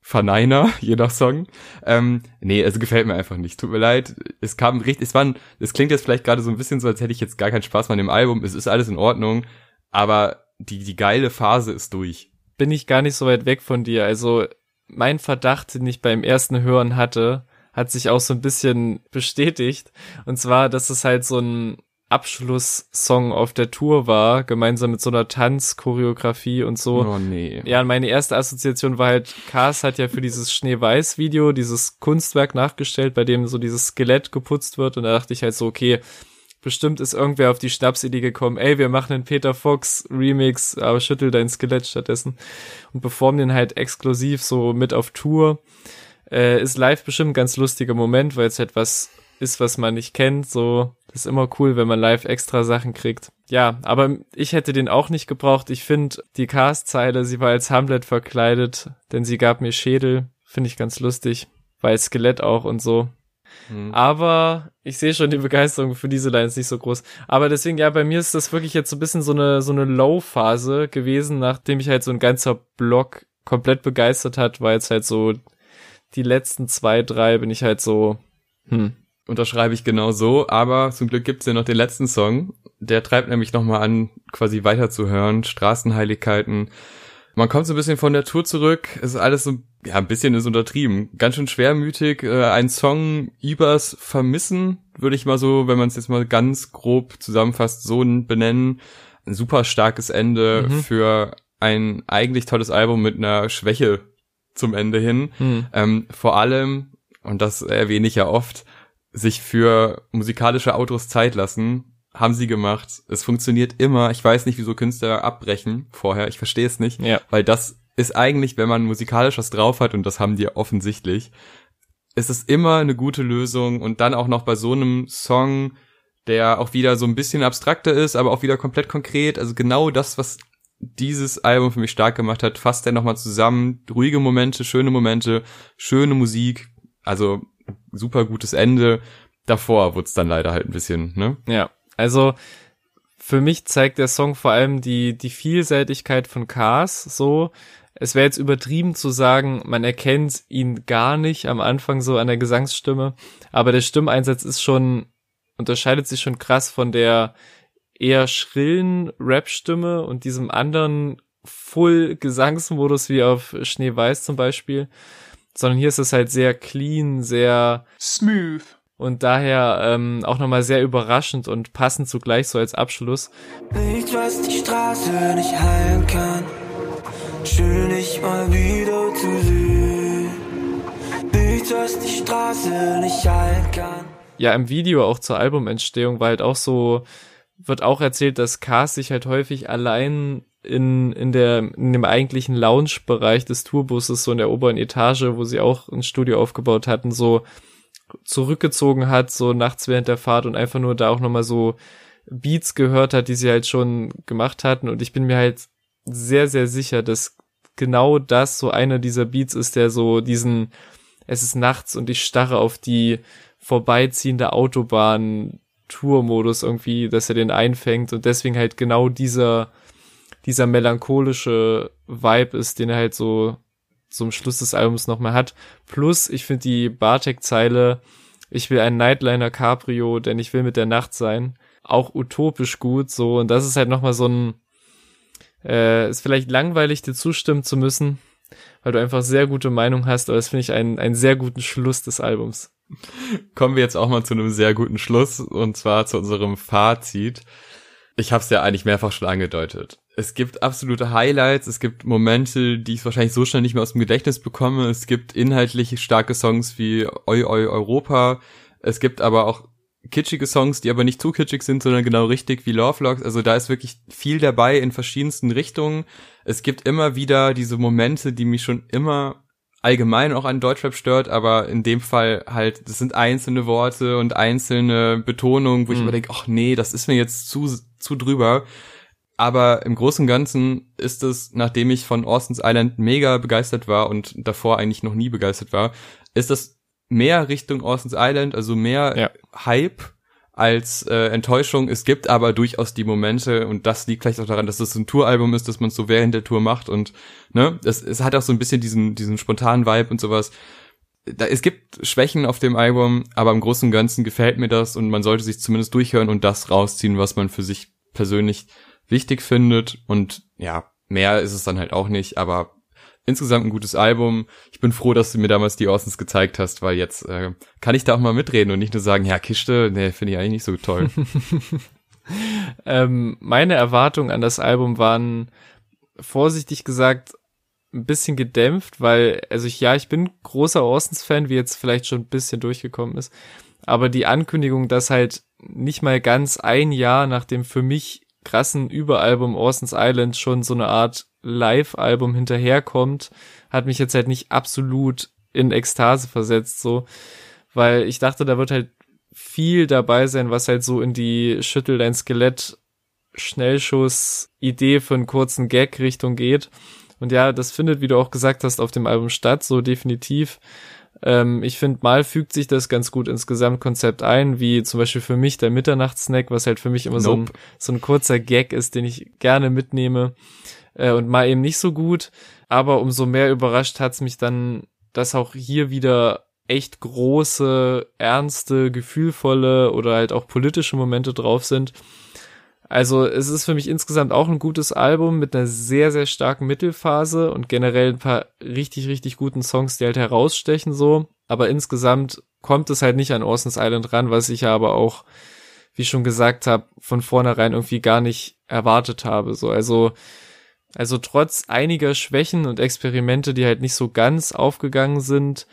Verneiner, je nach Song. Ähm, nee, es gefällt mir einfach nicht. Tut mir leid. Es kam richtig, es war, ein- es klingt jetzt vielleicht gerade so ein bisschen so, als hätte ich jetzt gar keinen Spaß mehr an dem Album. Es ist alles in Ordnung, aber die, die geile Phase ist durch. bin ich gar nicht so weit weg von dir. Also mein Verdacht, den ich beim ersten Hören hatte, hat sich auch so ein bisschen bestätigt. Und zwar, dass es halt so ein Abschlusssong auf der Tour war, gemeinsam mit so einer Tanzchoreografie und so. Oh nee. Ja, meine erste Assoziation war halt, Cars hat ja für dieses Schneeweiß-Video dieses Kunstwerk nachgestellt, bei dem so dieses Skelett geputzt wird. Und da dachte ich halt so, okay, bestimmt ist irgendwer auf die Schnapsidee gekommen, ey, wir machen einen Peter Fox Remix, aber schüttel dein Skelett stattdessen und performen den halt exklusiv so mit auf Tour. Äh, ist live bestimmt ein ganz lustiger Moment, weil es halt was ist, was man nicht kennt, so. Das ist immer cool, wenn man live extra Sachen kriegt. Ja, aber ich hätte den auch nicht gebraucht. Ich finde die Cast-Zeile, sie war als Hamlet verkleidet, denn sie gab mir Schädel. Finde ich ganz lustig. Weil Skelett auch und so. Hm. Aber ich sehe schon die Begeisterung für diese Lines nicht so groß. Aber deswegen, ja, bei mir ist das wirklich jetzt so ein bisschen so eine, so eine Low-Phase gewesen, nachdem ich halt so ein ganzer Block komplett begeistert hat, weil jetzt halt so die letzten zwei, drei bin ich halt so, hm, Unterschreibe ich genau so, aber zum Glück gibt's ja noch den letzten Song. Der treibt nämlich nochmal an, quasi weiterzuhören. Straßenheiligkeiten. Man kommt so ein bisschen von der Tour zurück. Es ist alles so, ja, ein bisschen ist untertrieben. Ganz schön schwermütig. Äh, ein Song übers Vermissen, würde ich mal so, wenn man es jetzt mal ganz grob zusammenfasst, so benennen. Ein super starkes Ende Mhm. für ein eigentlich tolles Album mit einer Schwäche zum Ende hin. hm. Ähm, vor allem, und das erwähne ich ja oft, sich für musikalische Outros Zeit lassen, haben sie gemacht. Es funktioniert immer. Ich weiß nicht, wieso Künstler abbrechen vorher. Ich verstehe es nicht, Ja. weil das ist eigentlich, wenn man musikalisch was drauf hat, und das haben die offensichtlich, ist es immer eine gute Lösung und dann auch noch bei so einem Song, der auch wieder so ein bisschen abstrakter ist, aber auch wieder komplett konkret. Also genau das, was dieses Album für mich stark gemacht hat, fasst er nochmal zusammen. Ruhige Momente, schöne Momente, schöne Musik, also super gutes Ende. Davor wurde es dann leider halt ein bisschen, ne? Ja, also für mich zeigt der Song vor allem die, die Vielseitigkeit von Cars so. Es wäre jetzt übertrieben zu sagen, man erkennt ihn gar nicht am Anfang so an der Gesangsstimme, aber der Stimmeinsatz ist schon, unterscheidet sich schon krass von der eher schrillen Rap-Stimme und diesem anderen Full-Gesangsmodus wie auf Schneeweiß zum Beispiel, sondern hier ist es halt sehr clean, sehr Smooth. Und daher ähm, auch nochmal sehr überraschend und passend zugleich so als Abschluss. Nicht, was die Straße nicht heilen kann. Schön, dich mal wieder zu sehen. Nichts, was die Straße nicht heilen kann. Ja, im Video auch zur Albumentstehung war halt auch so, wird auch erzählt, dass Cars sich halt häufig allein in, in der, in dem eigentlichen Lounge-Bereich des Tourbusses, so in der oberen Etage, wo sie auch ein Studio aufgebaut hatten, so zurückgezogen hat, so nachts während der Fahrt und einfach nur da auch nochmal so Beats gehört hat, die sie halt schon gemacht hatten. Und ich bin mir halt sehr, sehr sicher, dass genau das so einer dieser Beats ist, der so diesen, es ist nachts und ich starre auf die vorbeiziehende Autobahn Tourmodus irgendwie, dass er den einfängt und deswegen halt genau dieser, dieser melancholische Vibe ist, den er halt so zum Schluss des Albums nochmal hat. Plus, ich finde die Bartek-Zeile, ich will ein Nightliner Cabrio, denn ich will mit der Nacht sein, auch utopisch gut, so, und das ist halt nochmal so ein, äh, ist vielleicht langweilig, dir zustimmen zu müssen, weil du einfach sehr gute Meinung hast, aber das finde ich einen, einen sehr guten Schluss des Albums. Kommen wir jetzt auch mal zu einem sehr guten Schluss und zwar zu unserem Fazit. Ich habe es ja eigentlich mehrfach schon angedeutet. Es gibt absolute Highlights, es gibt Momente, die ich wahrscheinlich so schnell nicht mehr aus dem Gedächtnis bekomme. Es gibt inhaltlich starke Songs wie Oi Oi Europa. Es gibt aber auch kitschige Songs, die aber nicht zu kitschig sind, sondern genau richtig wie Love Logs. Also da ist wirklich viel dabei in verschiedensten Richtungen. Es gibt immer wieder diese Momente, die mich schon immer allgemein auch an Deutschrap stört, aber in dem Fall halt, das sind einzelne Worte und einzelne Betonungen, wo ich Mhm. immer denke, ach nee, das ist mir jetzt zu, zu drüber. Aber im Großen und Ganzen ist es, nachdem ich von Austin's Island mega begeistert war und davor eigentlich noch nie begeistert war, ist das mehr Richtung Austin's Island, also mehr Ja. Hype als äh, Enttäuschung. Es gibt aber durchaus die Momente und das liegt vielleicht auch daran, dass es ein Touralbum ist, dass man es so während der Tour macht und ne, es, es hat auch so ein bisschen diesen diesen spontanen Vibe und sowas. Da, es gibt Schwächen auf dem Album, aber im Großen und Ganzen gefällt mir das und man sollte sich zumindest durchhören und das rausziehen, was man für sich persönlich wichtig findet und ja, mehr ist es dann halt auch nicht, aber insgesamt ein gutes Album. Ich bin froh, dass du mir damals die Orsons gezeigt hast, weil jetzt äh, kann ich da auch mal mitreden und nicht nur sagen, ja, Kiste, nee, finde ich eigentlich nicht so toll. Ähm, meine Erwartungen an das Album waren vorsichtig gesagt ein bisschen gedämpft, weil, also ich, ja, ich bin großer Orsons-Fan, wie jetzt vielleicht schon ein bisschen durchgekommen ist, aber die Ankündigung, dass halt nicht mal ganz ein Jahr nach dem für mich krassen Überalbum Orsons Island schon so eine Art Live-Album hinterherkommt, hat mich jetzt halt nicht absolut in Ekstase versetzt, so, weil ich dachte, da wird halt viel dabei sein, was halt so in die Schüttel dein Skelett Schnellschuss Idee für einen kurzen Gag Richtung geht. Und ja, das findet, wie du auch gesagt hast, auf dem Album statt, so definitiv. Ähm, ich finde, mal fügt sich das ganz gut ins Gesamtkonzept ein, wie zum Beispiel für mich der Mitternachtssnack, was halt für mich immer so, ein, Nope. so ein kurzer Gag ist, den ich gerne mitnehme äh, und mal eben nicht so gut. Aber umso mehr überrascht hat's mich dann, dass auch hier wieder echt große, ernste, gefühlvolle oder halt auch politische Momente drauf sind. Also es ist für mich insgesamt auch ein gutes Album mit einer sehr, sehr starken Mittelphase und generell ein paar richtig, richtig guten Songs, die halt herausstechen so. Aber insgesamt kommt es halt nicht an Orson's Island ran, was ich ja aber auch, wie schon gesagt habe, von vornherein irgendwie gar nicht erwartet habe. So, also, also trotz einiger Schwächen und Experimente, die halt nicht so ganz aufgegangen sind,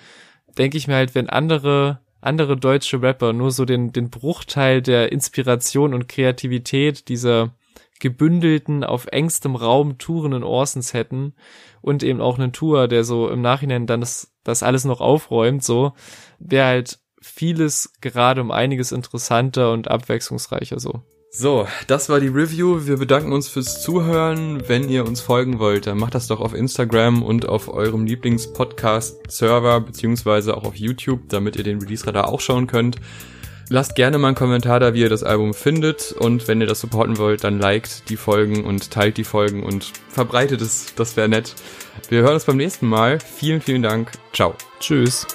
denke ich mir halt, wenn andere andere deutsche Rapper nur so den, den Bruchteil der Inspiration und Kreativität dieser gebündelten, auf engstem Raum tourenden Orsons hätten und eben auch einen Tour, der so im Nachhinein dann das, das alles noch aufräumt, so, wäre halt vieles gerade um einiges interessanter und abwechslungsreicher so. So, das war die Review. Wir bedanken uns fürs Zuhören. Wenn ihr uns folgen wollt, dann macht das doch auf Instagram und auf eurem Lieblings-Podcast-Server, beziehungsweise auch auf YouTube, damit ihr den Release-Radar auch schauen könnt. Lasst gerne mal einen Kommentar da, wie ihr das Album findet. Und wenn ihr das supporten wollt, dann liked die Folgen und teilt die Folgen und verbreitet es. Das wäre nett. Wir hören uns beim nächsten Mal. Vielen, vielen Dank. Ciao. Tschüss.